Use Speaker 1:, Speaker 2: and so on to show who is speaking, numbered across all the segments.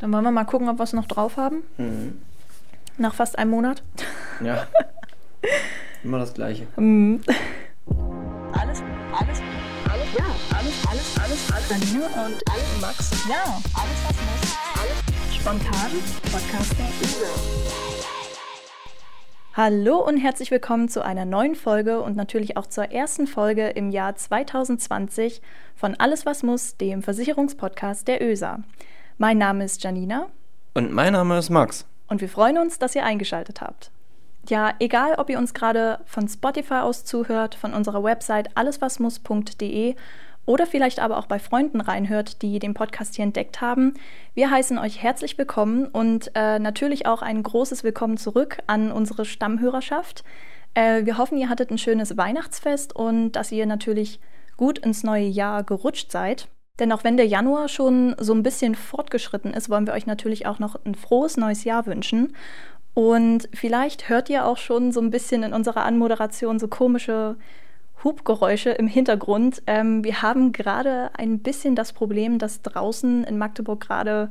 Speaker 1: Dann wollen wir mal gucken, ob wir es noch drauf haben. Mhm. Nach fast einem Monat.
Speaker 2: Ja. Immer das Gleiche.
Speaker 1: Mhm.
Speaker 3: Alles, alles, alles, ja, alles, alles, alles, alles. Janine und alles, Max. Ja, alles, was muss. Alles spontan. Podcast der
Speaker 1: Hallo und herzlich willkommen zu einer neuen Folge und natürlich auch zur ersten Folge im Jahr 2020 von Alles was muss, dem Versicherungspodcast der ÖSA. Mein Name ist Janina.
Speaker 2: Und mein Name ist Max.
Speaker 1: Und wir freuen uns, dass ihr eingeschaltet habt. Ja, egal ob ihr uns gerade von Spotify aus zuhört, von unserer Website alleswasmuss.de oder vielleicht aber auch bei Freunden reinhört, die den Podcast hier entdeckt haben. Wir heißen euch herzlich willkommen und äh, natürlich auch ein großes Willkommen zurück an unsere Stammhörerschaft. Äh, wir hoffen, ihr hattet ein schönes Weihnachtsfest und dass ihr natürlich gut ins neue Jahr gerutscht seid. Denn auch wenn der Januar schon so ein bisschen fortgeschritten ist, wollen wir euch natürlich auch noch ein frohes neues Jahr wünschen. Und vielleicht hört ihr auch schon so ein bisschen in unserer Anmoderation so komische Hubgeräusche im Hintergrund. Ähm, wir haben gerade ein bisschen das Problem, dass draußen in Magdeburg gerade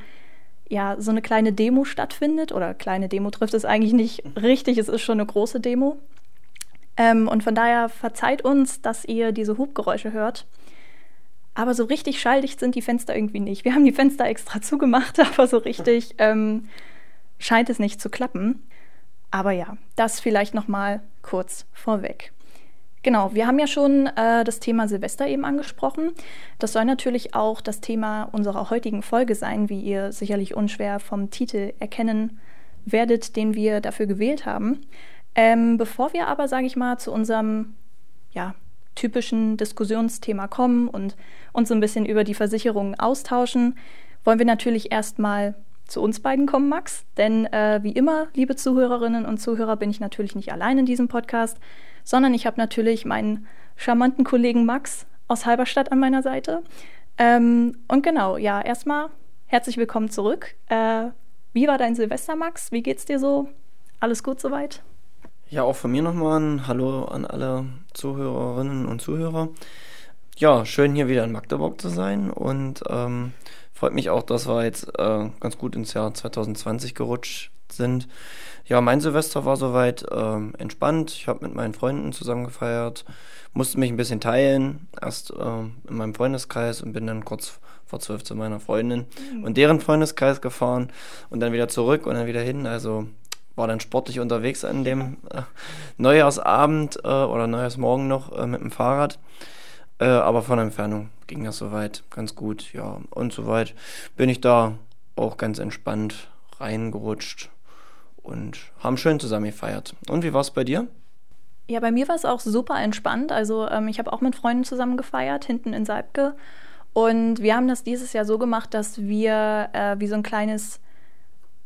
Speaker 1: ja so eine kleine Demo stattfindet. Oder kleine Demo trifft es eigentlich nicht richtig, es ist schon eine große Demo. Ähm, und von daher verzeiht uns, dass ihr diese Hubgeräusche hört. Aber so richtig schalldicht sind die Fenster irgendwie nicht. Wir haben die Fenster extra zugemacht, aber so richtig ähm, scheint es nicht zu klappen. Aber ja, das vielleicht noch mal kurz vorweg. Genau, wir haben ja schon äh, das Thema Silvester eben angesprochen. Das soll natürlich auch das Thema unserer heutigen Folge sein, wie ihr sicherlich unschwer vom Titel erkennen werdet, den wir dafür gewählt haben. Ähm, bevor wir aber, sage ich mal, zu unserem ja, typischen Diskussionsthema kommen und uns so ein bisschen über die Versicherungen austauschen, wollen wir natürlich erstmal zu uns beiden kommen, Max. Denn äh, wie immer, liebe Zuhörerinnen und Zuhörer, bin ich natürlich nicht allein in diesem Podcast, sondern ich habe natürlich meinen charmanten Kollegen Max aus Halberstadt an meiner Seite. Ähm, und genau, ja, erstmal herzlich willkommen zurück. Äh, wie war dein Silvester, Max? Wie geht's dir so? Alles gut soweit?
Speaker 2: Ja, auch von mir nochmal ein Hallo an alle Zuhörerinnen und Zuhörer. Ja, schön hier wieder in Magdeburg zu sein und ähm, freut mich auch, dass wir jetzt äh, ganz gut ins Jahr 2020 gerutscht sind. Ja, mein Silvester war soweit äh, entspannt. Ich habe mit meinen Freunden zusammen gefeiert, musste mich ein bisschen teilen, erst äh, in meinem Freundeskreis und bin dann kurz vor zwölf zu meiner Freundin mhm. und deren Freundeskreis gefahren und dann wieder zurück und dann wieder hin. Also war dann sportlich unterwegs an dem äh, Neujahrsabend äh, oder Neujahrsmorgen noch äh, mit dem Fahrrad. Äh, aber von Entfernung ging das soweit ganz gut, ja. Und soweit bin ich da auch ganz entspannt reingerutscht und haben schön zusammen gefeiert. Und wie war es bei dir?
Speaker 1: Ja, bei mir war es auch super entspannt. Also ähm, ich habe auch mit Freunden zusammen gefeiert, hinten in Salbke. Und wir haben das dieses Jahr so gemacht, dass wir äh, wie so ein kleines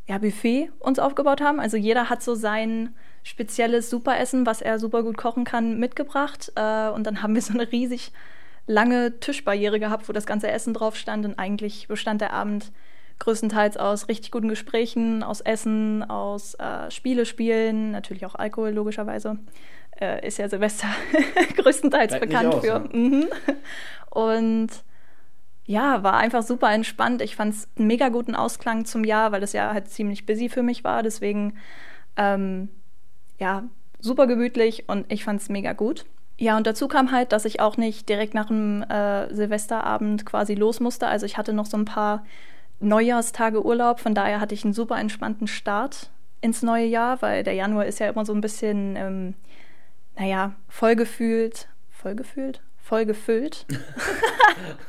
Speaker 1: ja, Buffet uns aufgebaut haben. Also jeder hat so sein spezielles Superessen, was er super gut kochen kann, mitgebracht. Äh, und dann haben wir so eine riesig lange Tischbarriere gehabt, wo das ganze Essen drauf stand. Und eigentlich bestand der Abend größtenteils aus richtig guten Gesprächen, aus Essen, aus äh, Spiele spielen, natürlich auch Alkohol logischerweise. Äh, ist ja Silvester größtenteils Bleibt bekannt aus, für. Mhm. Und ja, war einfach super entspannt. Ich fand es einen mega guten Ausklang zum Jahr, weil das Jahr halt ziemlich busy für mich war. Deswegen, ähm, ja, super gemütlich und ich fand es mega gut. Ja, und dazu kam halt, dass ich auch nicht direkt nach dem äh, Silvesterabend quasi los musste. Also ich hatte noch so ein paar Neujahrstage Urlaub. Von daher hatte ich einen super entspannten Start ins neue Jahr, weil der Januar ist ja immer so ein bisschen, ähm, naja, vollgefühlt. Vollgefühlt? Vollgefüllt.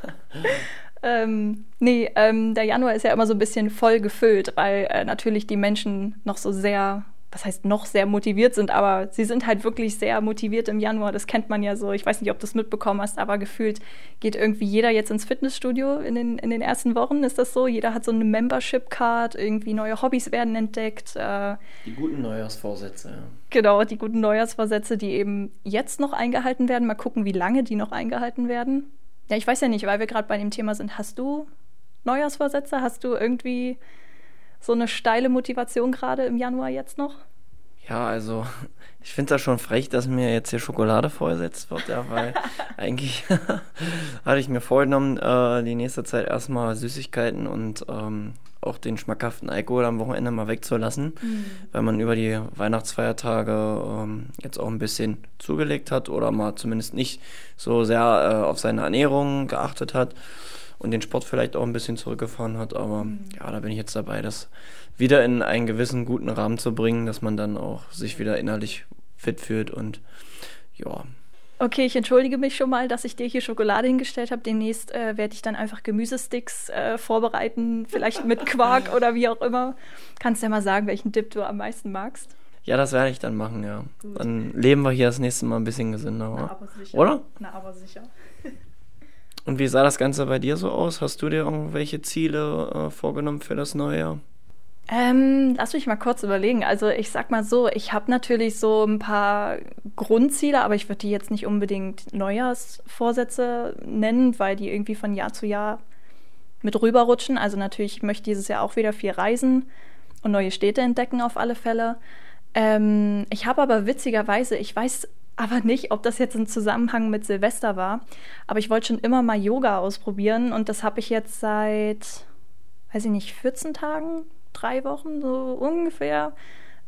Speaker 1: ähm, nee, ähm, der Januar ist ja immer so ein bisschen voll gefüllt, weil äh, natürlich die Menschen noch so sehr, was heißt noch sehr motiviert sind, aber sie sind halt wirklich sehr motiviert im Januar. Das kennt man ja so. Ich weiß nicht, ob du es mitbekommen hast, aber gefühlt geht irgendwie jeder jetzt ins Fitnessstudio in den, in den ersten Wochen. Ist das so? Jeder hat so eine Membership-Card, irgendwie neue Hobbys werden entdeckt. Äh,
Speaker 2: die guten Neujahrsvorsätze, ja.
Speaker 1: Genau, die guten Neujahrsvorsätze, die eben jetzt noch eingehalten werden. Mal gucken, wie lange die noch eingehalten werden. Ja, ich weiß ja nicht, weil wir gerade bei dem Thema sind. Hast du Neujahrsvorsätze? Hast du irgendwie so eine steile Motivation gerade im Januar jetzt noch?
Speaker 2: Ja, also ich finde das schon frech, dass mir jetzt hier Schokolade vorgesetzt wird, ja, weil eigentlich hatte ich mir vorgenommen, äh, die nächste Zeit erstmal Süßigkeiten und ähm, auch den schmackhaften Alkohol am Wochenende mal wegzulassen, mhm. weil man über die Weihnachtsfeiertage ähm, jetzt auch ein bisschen zugelegt hat oder mal zumindest nicht so sehr äh, auf seine Ernährung geachtet hat und den Sport vielleicht auch ein bisschen zurückgefahren hat. Aber mhm. ja, da bin ich jetzt dabei, das wieder in einen gewissen guten Rahmen zu bringen, dass man dann auch sich wieder innerlich fit fühlt und ja.
Speaker 1: Okay, ich entschuldige mich schon mal, dass ich dir hier Schokolade hingestellt habe. Demnächst äh, werde ich dann einfach Gemüsesticks äh, vorbereiten, vielleicht mit Quark oder wie auch immer. Kannst du ja mal sagen, welchen Dip du am meisten magst?
Speaker 2: Ja, das werde ich dann machen, ja. Gut. Dann leben wir hier das nächste Mal ein bisschen gesünder,
Speaker 1: Na, aber sicher.
Speaker 2: oder?
Speaker 1: Na, aber sicher.
Speaker 2: Und wie sah das Ganze bei dir so aus? Hast du dir irgendwelche Ziele äh, vorgenommen für das neue Jahr?
Speaker 1: Ähm, lass mich mal kurz überlegen. Also ich sag mal so, ich habe natürlich so ein paar Grundziele, aber ich würde die jetzt nicht unbedingt Neujahrsvorsätze nennen, weil die irgendwie von Jahr zu Jahr mit rüberrutschen. Also natürlich, ich möchte dieses Jahr auch wieder viel reisen und neue Städte entdecken auf alle Fälle. Ähm, ich habe aber witzigerweise, ich weiß aber nicht, ob das jetzt im Zusammenhang mit Silvester war, aber ich wollte schon immer mal Yoga ausprobieren und das habe ich jetzt seit, weiß ich nicht, 14 Tagen drei Wochen so ungefähr,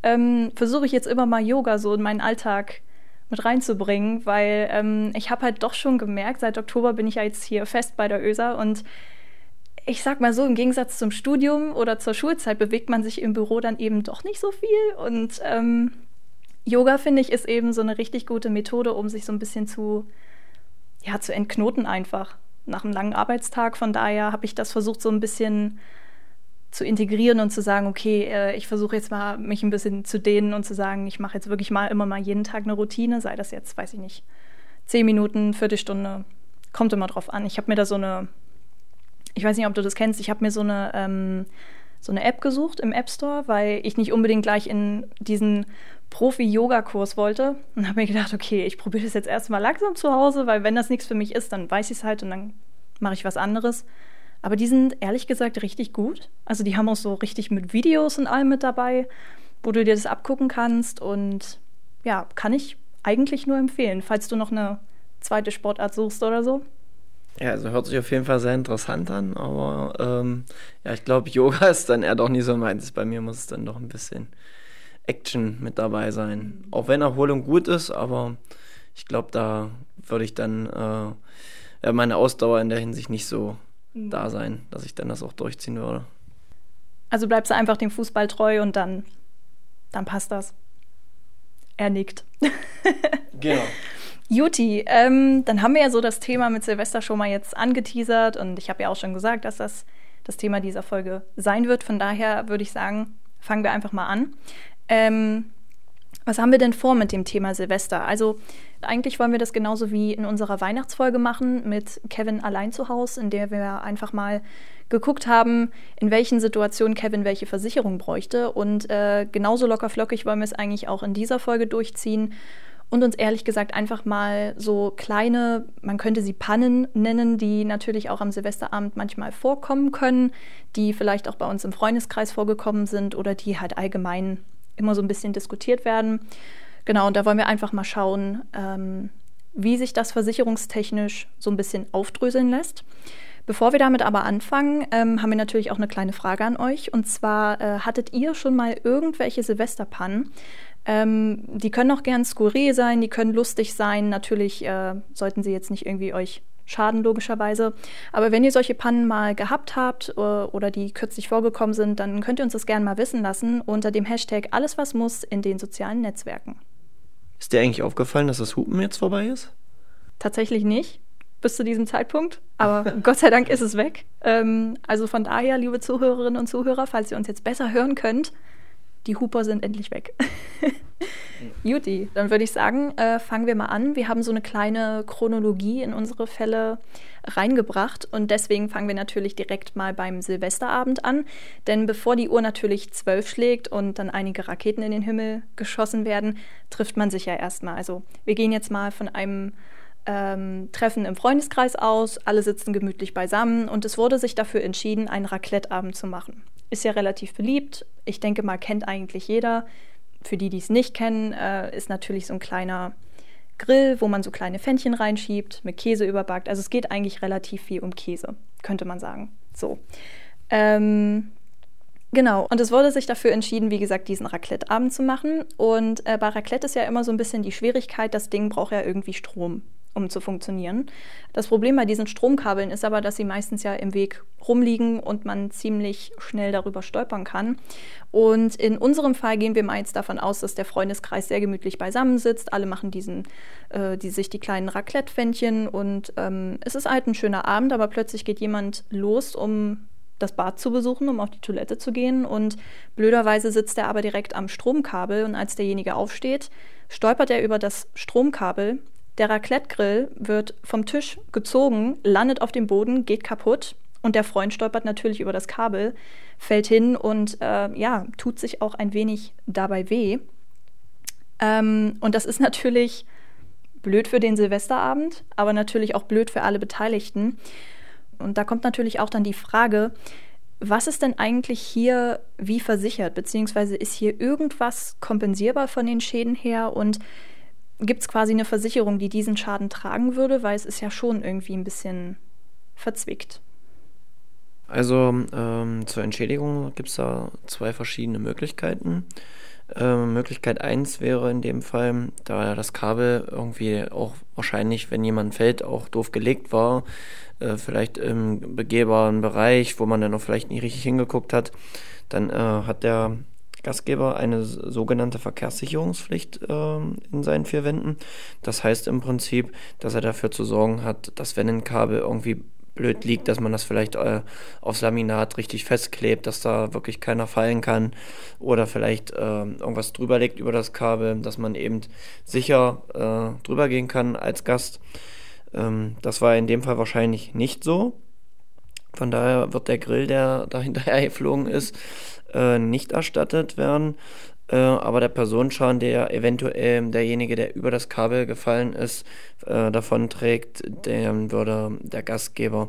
Speaker 1: ähm, versuche ich jetzt immer mal Yoga so in meinen Alltag mit reinzubringen, weil ähm, ich habe halt doch schon gemerkt, seit Oktober bin ich ja jetzt hier fest bei der ÖSA und ich sag mal so, im Gegensatz zum Studium oder zur Schulzeit bewegt man sich im Büro dann eben doch nicht so viel und ähm, Yoga, finde ich, ist eben so eine richtig gute Methode, um sich so ein bisschen zu, ja, zu entknoten einfach nach einem langen Arbeitstag. Von daher habe ich das versucht, so ein bisschen zu integrieren und zu sagen, okay, äh, ich versuche jetzt mal mich ein bisschen zu dehnen und zu sagen, ich mache jetzt wirklich mal immer mal jeden Tag eine Routine, sei das jetzt, weiß ich nicht, zehn Minuten, Viertelstunde, kommt immer drauf an. Ich habe mir da so eine, ich weiß nicht, ob du das kennst, ich habe mir so eine, ähm, so eine App gesucht im App Store, weil ich nicht unbedingt gleich in diesen Profi-Yoga-Kurs wollte und habe mir gedacht, okay, ich probiere das jetzt erstmal langsam zu Hause, weil wenn das nichts für mich ist, dann weiß ich es halt und dann mache ich was anderes. Aber die sind ehrlich gesagt richtig gut. Also die haben auch so richtig mit Videos und allem mit dabei, wo du dir das abgucken kannst. Und ja, kann ich eigentlich nur empfehlen, falls du noch eine zweite Sportart suchst oder so.
Speaker 2: Ja, also hört sich auf jeden Fall sehr interessant an, aber ähm, ja, ich glaube, Yoga ist dann eher doch nicht so meins. Bei mir muss es dann doch ein bisschen Action mit dabei sein. Auch wenn Erholung gut ist, aber ich glaube, da würde ich dann äh, meine Ausdauer in der Hinsicht nicht so Mhm. da sein, dass ich dann das auch durchziehen würde.
Speaker 1: Also bleibst du einfach dem Fußball treu und dann, dann passt das. Er nickt.
Speaker 2: genau.
Speaker 1: Juti, ähm, dann haben wir ja so das Thema mit Silvester schon mal jetzt angeteasert und ich habe ja auch schon gesagt, dass das das Thema dieser Folge sein wird. Von daher würde ich sagen, fangen wir einfach mal an. Ähm, was haben wir denn vor mit dem Thema Silvester? Also eigentlich wollen wir das genauso wie in unserer Weihnachtsfolge machen mit Kevin allein zu Hause, in der wir einfach mal geguckt haben, in welchen Situationen Kevin welche Versicherung bräuchte. Und äh, genauso locker flockig wollen wir es eigentlich auch in dieser Folge durchziehen und uns ehrlich gesagt einfach mal so kleine, man könnte sie Pannen nennen, die natürlich auch am Silvesterabend manchmal vorkommen können, die vielleicht auch bei uns im Freundeskreis vorgekommen sind oder die halt allgemein immer so ein bisschen diskutiert werden. Genau, und da wollen wir einfach mal schauen, ähm, wie sich das versicherungstechnisch so ein bisschen aufdröseln lässt. Bevor wir damit aber anfangen, ähm, haben wir natürlich auch eine kleine Frage an euch. Und zwar, äh, hattet ihr schon mal irgendwelche Silvesterpannen? Ähm, die können auch gern skurril sein, die können lustig sein. Natürlich äh, sollten sie jetzt nicht irgendwie euch schaden, logischerweise. Aber wenn ihr solche Pannen mal gehabt habt äh, oder die kürzlich vorgekommen sind, dann könnt ihr uns das gerne mal wissen lassen unter dem Hashtag Alles was muss in den sozialen Netzwerken.
Speaker 2: Ist dir eigentlich aufgefallen, dass das Hupen jetzt vorbei ist?
Speaker 1: Tatsächlich nicht, bis zu diesem Zeitpunkt. Aber Gott sei Dank ist es weg. Ähm, also von daher, liebe Zuhörerinnen und Zuhörer, falls ihr uns jetzt besser hören könnt, die Huper sind endlich weg. Juti, dann würde ich sagen, äh, fangen wir mal an. Wir haben so eine kleine Chronologie in unsere Fälle reingebracht und deswegen fangen wir natürlich direkt mal beim Silvesterabend an. Denn bevor die Uhr natürlich zwölf schlägt und dann einige Raketen in den Himmel geschossen werden, trifft man sich ja erstmal. Also wir gehen jetzt mal von einem ähm, Treffen im Freundeskreis aus, alle sitzen gemütlich beisammen und es wurde sich dafür entschieden, einen Raclette-Abend zu machen. Ist ja relativ beliebt. Ich denke mal, kennt eigentlich jeder für die, die es nicht kennen, äh, ist natürlich so ein kleiner Grill, wo man so kleine Fännchen reinschiebt, mit Käse überbackt. Also es geht eigentlich relativ viel um Käse, könnte man sagen. So. Ähm, Genau, und es wurde sich dafür entschieden, wie gesagt, diesen Raclette-Abend zu machen. Und äh, bei Raclette ist ja immer so ein bisschen die Schwierigkeit, das Ding braucht ja irgendwie Strom, um zu funktionieren. Das Problem bei diesen Stromkabeln ist aber, dass sie meistens ja im Weg rumliegen und man ziemlich schnell darüber stolpern kann. Und in unserem Fall gehen wir mal jetzt davon aus, dass der Freundeskreis sehr gemütlich beisammensitzt. Alle machen diesen, äh, die, sich die kleinen Raclette-Fännchen und ähm, es ist halt ein schöner Abend, aber plötzlich geht jemand los, um das Bad zu besuchen, um auf die Toilette zu gehen. Und blöderweise sitzt er aber direkt am Stromkabel und als derjenige aufsteht, stolpert er über das Stromkabel. Der Raclette-Grill wird vom Tisch gezogen, landet auf dem Boden, geht kaputt und der Freund stolpert natürlich über das Kabel, fällt hin und äh, ja, tut sich auch ein wenig dabei weh. Ähm, und das ist natürlich blöd für den Silvesterabend, aber natürlich auch blöd für alle Beteiligten. Und da kommt natürlich auch dann die Frage, was ist denn eigentlich hier wie versichert? Beziehungsweise ist hier irgendwas kompensierbar von den Schäden her? Und gibt es quasi eine Versicherung, die diesen Schaden tragen würde? Weil es ist ja schon irgendwie ein bisschen verzwickt.
Speaker 2: Also ähm, zur Entschädigung gibt es da zwei verschiedene Möglichkeiten. Ähm, Möglichkeit 1 wäre in dem Fall, da das Kabel irgendwie auch wahrscheinlich, wenn jemand fällt, auch doof gelegt war, äh, vielleicht im begehbaren Bereich, wo man dann noch vielleicht nicht richtig hingeguckt hat, dann äh, hat der Gastgeber eine sogenannte Verkehrssicherungspflicht äh, in seinen vier Wänden. Das heißt im Prinzip, dass er dafür zu sorgen hat, dass wenn ein Kabel irgendwie blöd liegt, dass man das vielleicht äh, aufs Laminat richtig festklebt, dass da wirklich keiner fallen kann oder vielleicht äh, irgendwas drüber legt über das Kabel, dass man eben sicher äh, drüber gehen kann als Gast. Ähm, das war in dem Fall wahrscheinlich nicht so. Von daher wird der Grill, der da hinterher geflogen ist, äh, nicht erstattet werden. Äh, aber der Personenschaden, der eventuell derjenige, der über das Kabel gefallen ist, äh, davon trägt, den würde der Gastgeber,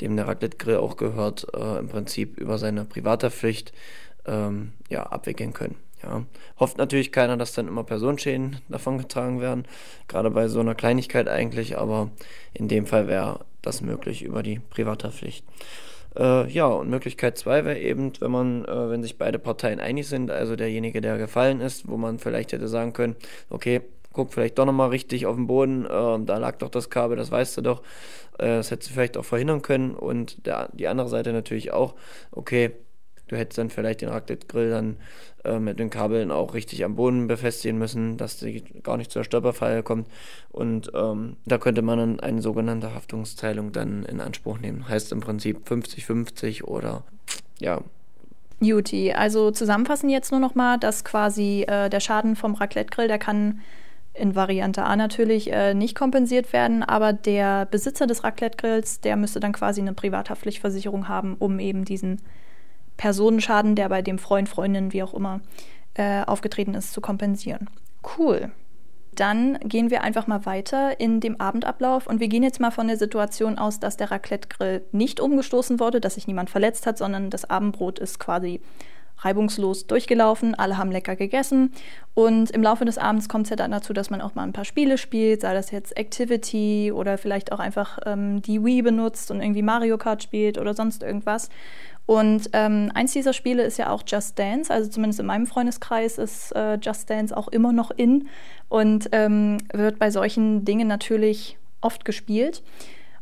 Speaker 2: dem der Raclette-Grill auch gehört, äh, im Prinzip über seine Privathaftpflicht ähm, ja, abwickeln können. Ja. Hofft natürlich keiner, dass dann immer Personenschäden davon getragen werden, gerade bei so einer Kleinigkeit eigentlich, aber in dem Fall wäre das möglich über die Privathaftpflicht. Äh, ja, und Möglichkeit 2 wäre eben, wenn man, äh, wenn sich beide Parteien einig sind, also derjenige, der gefallen ist, wo man vielleicht hätte sagen können, okay, guck vielleicht doch nochmal richtig auf den Boden, äh, da lag doch das Kabel, das weißt du doch, äh, das hättest du vielleicht auch verhindern können und der, die andere Seite natürlich auch, okay, du hättest dann vielleicht den Raclette-Grill dann äh, mit den Kabeln auch richtig am Boden befestigen müssen, dass die gar nicht zur Stolperfalle kommt. Und ähm, da könnte man dann eine sogenannte Haftungsteilung dann in Anspruch nehmen. Heißt im Prinzip 50-50 oder ja.
Speaker 1: Juti, also zusammenfassen jetzt nur noch mal, dass quasi äh, der Schaden vom Raclette-Grill, der kann in Variante A natürlich äh, nicht kompensiert werden, aber der Besitzer des Raclette-Grills, der müsste dann quasi eine Privathaftpflichtversicherung haben, um eben diesen Personenschaden, der bei dem Freund, Freundin, wie auch immer, äh, aufgetreten ist, zu kompensieren. Cool. Dann gehen wir einfach mal weiter in dem Abendablauf und wir gehen jetzt mal von der Situation aus, dass der Raclette-Grill nicht umgestoßen wurde, dass sich niemand verletzt hat, sondern das Abendbrot ist quasi reibungslos durchgelaufen, alle haben lecker gegessen und im Laufe des Abends kommt es ja dann dazu, dass man auch mal ein paar Spiele spielt, sei das jetzt Activity oder vielleicht auch einfach ähm, die Wii benutzt und irgendwie Mario Kart spielt oder sonst irgendwas. Und ähm, eins dieser Spiele ist ja auch Just Dance, also zumindest in meinem Freundeskreis ist äh, Just Dance auch immer noch in und ähm, wird bei solchen Dingen natürlich oft gespielt.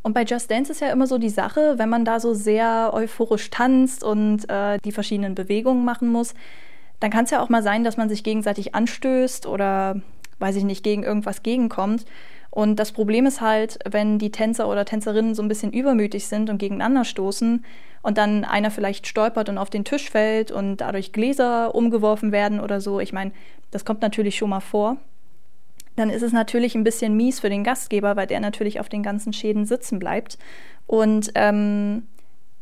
Speaker 1: Und bei Just Dance ist ja immer so die Sache, wenn man da so sehr euphorisch tanzt und äh, die verschiedenen Bewegungen machen muss, dann kann es ja auch mal sein, dass man sich gegenseitig anstößt oder, weiß ich nicht, gegen irgendwas gegenkommt. Und das Problem ist halt, wenn die Tänzer oder Tänzerinnen so ein bisschen übermütig sind und gegeneinander stoßen und dann einer vielleicht stolpert und auf den Tisch fällt und dadurch Gläser umgeworfen werden oder so. Ich meine, das kommt natürlich schon mal vor dann ist es natürlich ein bisschen mies für den Gastgeber, weil der natürlich auf den ganzen Schäden sitzen bleibt. Und ähm,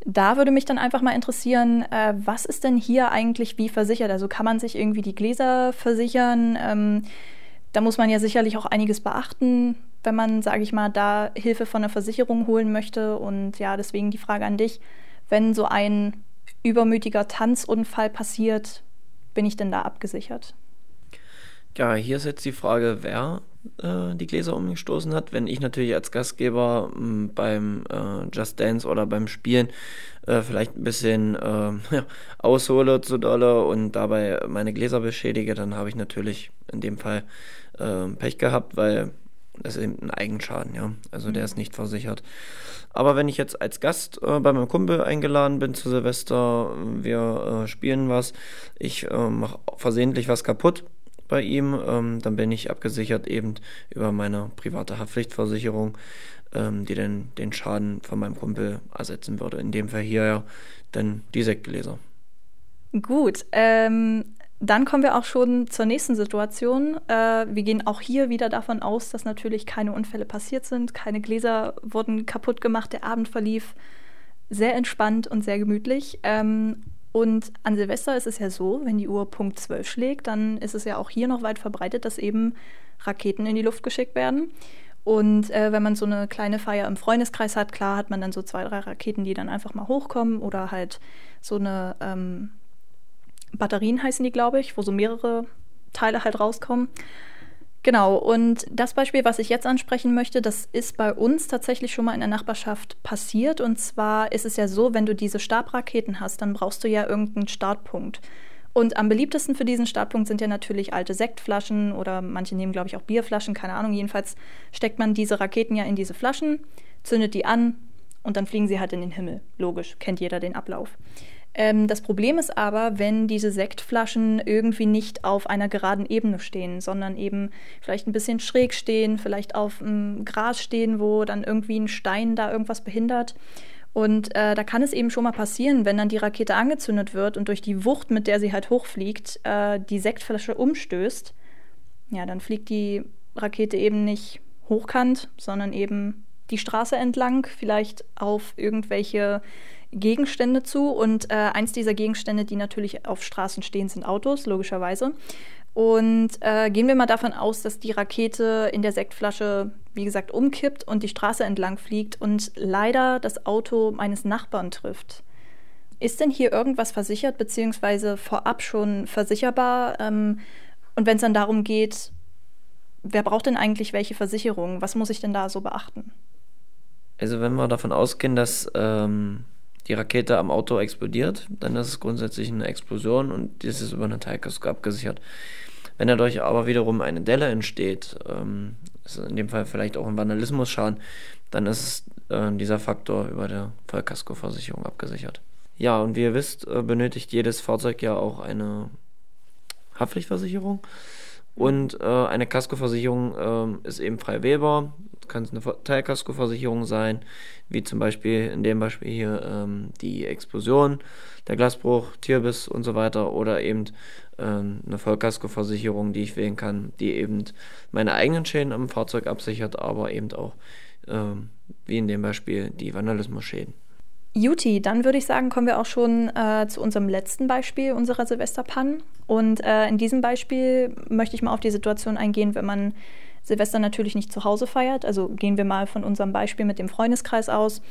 Speaker 1: da würde mich dann einfach mal interessieren, äh, was ist denn hier eigentlich wie versichert? Also kann man sich irgendwie die Gläser versichern? Ähm, da muss man ja sicherlich auch einiges beachten, wenn man, sage ich mal, da Hilfe von der Versicherung holen möchte. Und ja, deswegen die Frage an dich, wenn so ein übermütiger Tanzunfall passiert, bin ich denn da abgesichert?
Speaker 2: Ja, hier ist jetzt die Frage, wer äh, die Gläser umgestoßen hat. Wenn ich natürlich als Gastgeber hm, beim äh, Just Dance oder beim Spielen äh, vielleicht ein bisschen ja, aushole zu dolle und dabei meine Gläser beschädige, dann habe ich natürlich in dem Fall äh, Pech gehabt, weil das ist eben ein Eigenschaden, ja. Also der mhm. ist nicht versichert. Aber wenn ich jetzt als Gast äh, bei meinem Kumpel eingeladen bin zu Silvester, wir spielen was, ich mache versehentlich was kaputt, bei ihm, ähm, dann bin ich abgesichert eben über meine private Haftpflichtversicherung, ähm, die dann den Schaden von meinem Kumpel ersetzen würde. In dem Fall hier ja dann die Sektgläser.
Speaker 1: Gut, ähm, dann kommen wir auch schon zur nächsten Situation. Äh, wir gehen auch hier wieder davon aus, dass natürlich keine Unfälle passiert sind, keine Gläser wurden kaputt gemacht, der Abend verlief sehr entspannt und sehr gemütlich. Ähm, und an Silvester ist es ja so, wenn die Uhr Punkt 12 schlägt, dann ist es ja auch hier noch weit verbreitet, dass eben Raketen in die Luft geschickt werden. Und äh, wenn man so eine kleine Feier im Freundeskreis hat, klar hat man dann so zwei, drei Raketen, die dann einfach mal hochkommen oder halt so eine ähm, Batterien heißen die, glaube ich, wo so mehrere Teile halt rauskommen. Genau, und das Beispiel, was ich jetzt ansprechen möchte, das ist bei uns tatsächlich schon mal in der Nachbarschaft passiert. Und zwar ist es ja so, wenn du diese Stabraketen hast, dann brauchst du ja irgendeinen Startpunkt. Und am beliebtesten für diesen Startpunkt sind ja natürlich alte Sektflaschen oder manche nehmen, glaube ich, auch Bierflaschen, keine Ahnung. Jedenfalls steckt man diese Raketen ja in diese Flaschen, zündet die an und dann fliegen sie halt in den Himmel. Logisch, kennt jeder den Ablauf. Ähm, das Problem ist aber, wenn diese Sektflaschen irgendwie nicht auf einer geraden Ebene stehen, sondern eben vielleicht ein bisschen schräg stehen, vielleicht auf dem Gras stehen, wo dann irgendwie ein Stein da irgendwas behindert. Und äh, da kann es eben schon mal passieren, wenn dann die Rakete angezündet wird und durch die Wucht, mit der sie halt hochfliegt, äh, die Sektflasche umstößt. Ja, dann fliegt die Rakete eben nicht hochkant, sondern eben die Straße entlang, vielleicht auf irgendwelche Gegenstände zu. Und äh, eins dieser Gegenstände, die natürlich auf Straßen stehen, sind Autos, logischerweise. Und äh, gehen wir mal davon aus, dass die Rakete in der Sektflasche, wie gesagt, umkippt und die Straße entlang fliegt und leider das Auto meines Nachbarn trifft. Ist denn hier irgendwas versichert, beziehungsweise vorab schon versicherbar? Ähm, und wenn es dann darum geht, wer braucht denn eigentlich welche Versicherung? Was muss ich denn da so beachten?
Speaker 2: Also wenn wir davon ausgehen, dass ähm, die Rakete am Auto explodiert, dann ist es grundsätzlich eine Explosion und dies ist über eine Teilkasko abgesichert. Wenn dadurch aber wiederum eine Delle entsteht, ähm, ist in dem Fall vielleicht auch ein Vandalismusschaden, dann ist äh, dieser Faktor über der Vollkaskoversicherung abgesichert. Ja, und wie ihr wisst, äh, benötigt jedes Fahrzeug ja auch eine Haftpflichtversicherung. Und äh, eine Kaskoversicherung äh, ist eben frei wählbar. Kann es eine Teilkaskoversicherung sein, wie zum Beispiel in dem Beispiel hier ähm, die Explosion, der Glasbruch, Tierbiss und so weiter. Oder eben ähm, eine Vollkaskoversicherung, die ich wählen kann, die eben meine eigenen Schäden am Fahrzeug absichert, aber eben auch, ähm, wie in dem Beispiel, die Vandalismusschäden.
Speaker 1: Juti, dann würde ich sagen, kommen wir auch schon äh, zu unserem letzten Beispiel unserer Silvesterpannen. Und äh, in diesem Beispiel möchte ich mal auf die Situation eingehen, wenn man Silvester natürlich nicht zu Hause feiert. Also gehen wir mal von unserem Beispiel mit dem Freundeskreis aus.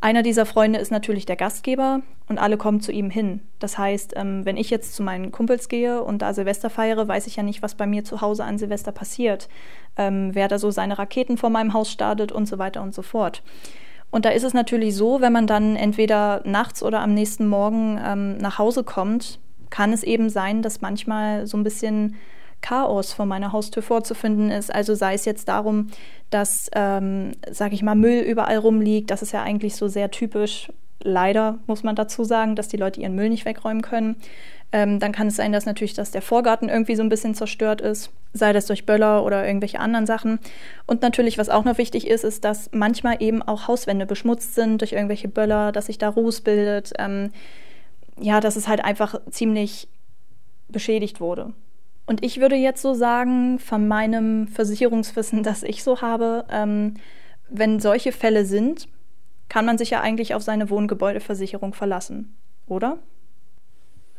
Speaker 1: Einer dieser Freunde ist natürlich der Gastgeber und alle kommen zu ihm hin. Das heißt, ähm, wenn ich jetzt zu meinen Kumpels gehe und da Silvester feiere, weiß ich ja nicht, was bei mir zu Hause an Silvester passiert. Ähm, wer da so seine Raketen vor meinem Haus startet und so weiter und so fort. Und da ist es natürlich so, wenn man dann entweder nachts oder am nächsten Morgen ähm, nach Hause kommt, kann es eben sein, dass manchmal so ein bisschen Chaos vor meiner Haustür vorzufinden ist. Also sei es jetzt darum, dass, ähm, sage ich mal, Müll überall rumliegt. Das ist ja eigentlich so sehr typisch. Leider muss man dazu sagen, dass die Leute ihren Müll nicht wegräumen können. Ähm, dann kann es sein, dass natürlich, dass der Vorgarten irgendwie so ein bisschen zerstört ist, sei das durch Böller oder irgendwelche anderen Sachen. Und natürlich, was auch noch wichtig ist, ist, dass manchmal eben auch Hauswände beschmutzt sind durch irgendwelche Böller, dass sich da Ruß bildet. Ähm, ja, dass es halt einfach ziemlich beschädigt wurde. Und ich würde jetzt so sagen, von meinem Versicherungswissen, das ich so habe, ähm, wenn solche Fälle sind, kann man sich ja eigentlich auf seine Wohngebäudeversicherung verlassen, oder?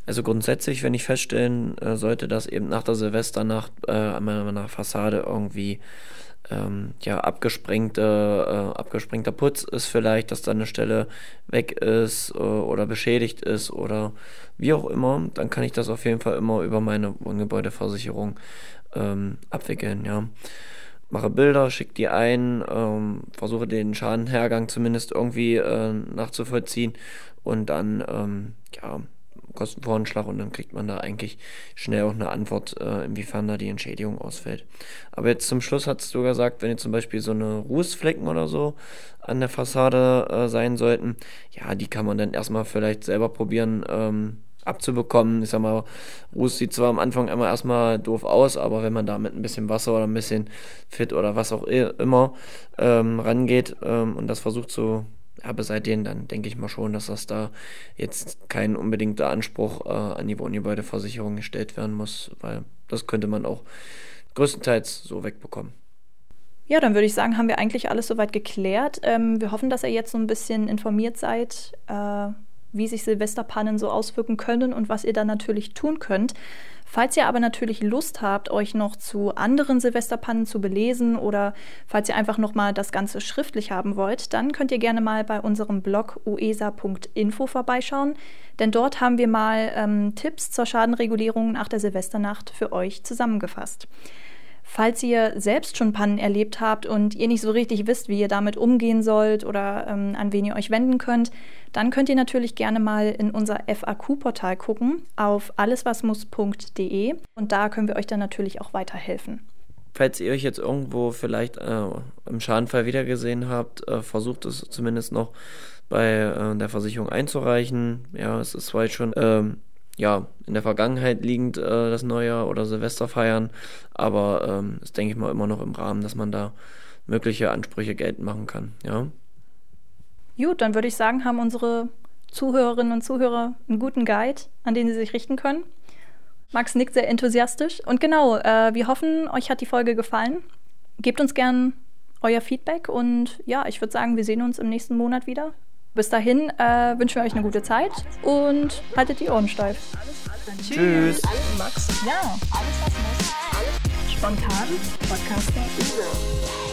Speaker 2: Also grundsätzlich, wenn ich feststellen äh, sollte, dass eben nach der Silvesternacht äh, an meiner Fassade irgendwie ähm, ja, abgesprengte, äh, abgesprengter Putz ist vielleicht, dass da eine Stelle weg ist äh, oder beschädigt ist oder wie auch immer, dann kann ich das auf jeden Fall immer über meine Wohngebäudeversicherung ähm, abwickeln, ja. Mache Bilder, schicke die ein, ähm, versuche den Schadenhergang zumindest irgendwie äh, nachzuvollziehen und dann, ähm, ja, Kostenvoranschlag und dann kriegt man da eigentlich schnell auch eine Antwort, äh, inwiefern da die Entschädigung ausfällt. Aber jetzt zum Schluss hast du gesagt, wenn jetzt zum Beispiel so eine Rußflecken oder so an der Fassade äh, sein sollten, ja, die kann man dann erstmal vielleicht selber probieren, ähm, abzubekommen. Ich sag mal, Ruß sieht zwar am Anfang immer erstmal doof aus, aber wenn man da mit ein bisschen Wasser oder ein bisschen Fit oder was auch immer ähm, rangeht ähm, und das versucht zu ja, beseitigen, dann denke ich mal schon, dass das da jetzt kein unbedingter Anspruch äh, an die Wohngebäudeversicherung gestellt werden muss, weil das könnte man auch größtenteils so wegbekommen.
Speaker 1: Ja, dann würde ich sagen, haben wir eigentlich alles soweit geklärt. Ähm, wir hoffen, dass ihr jetzt so ein bisschen informiert seid, äh, wie sich Silvesterpannen so auswirken können und was ihr dann natürlich tun könnt. Falls ihr aber natürlich Lust habt, euch noch zu anderen Silvesterpannen zu belesen oder falls ihr einfach noch mal das Ganze schriftlich haben wollt, dann könnt ihr gerne mal bei unserem Blog uesa.info vorbeischauen, denn dort haben wir mal ähm, Tipps zur Schadenregulierung nach der Silvesternacht für euch zusammengefasst. Falls ihr selbst schon Pannen erlebt habt und ihr nicht so richtig wisst, wie ihr damit umgehen sollt oder ähm, an wen ihr euch wenden könnt, dann könnt ihr natürlich gerne mal in unser FAQ-Portal gucken auf alleswasmuss.de und da können wir euch dann natürlich auch weiterhelfen.
Speaker 2: Falls ihr euch jetzt irgendwo vielleicht äh, im Schadenfall wiedergesehen habt, äh, versucht es zumindest noch bei äh, der Versicherung einzureichen. Ja, es ist zwar schon ähm, ja, in der Vergangenheit liegend äh, das Neujahr oder Silvester feiern, aber ähm, ist, denke ich mal, immer noch im Rahmen, dass man da mögliche Ansprüche geltend machen kann, ja.
Speaker 1: Gut, dann würde ich sagen, haben unsere Zuhörerinnen und Zuhörer einen guten Guide, an den sie sich richten können. Max nickt sehr enthusiastisch. Und genau, äh, wir hoffen, euch hat die Folge gefallen. Gebt uns gern euer Feedback und ja, ich würde sagen, wir sehen uns im nächsten Monat wieder. Bis dahin äh, wünschen wir euch eine gute Zeit und haltet die Ohren steif.
Speaker 2: Tschüss.
Speaker 3: Max. Ja, alles was muss. Alles spontan. Podcaster.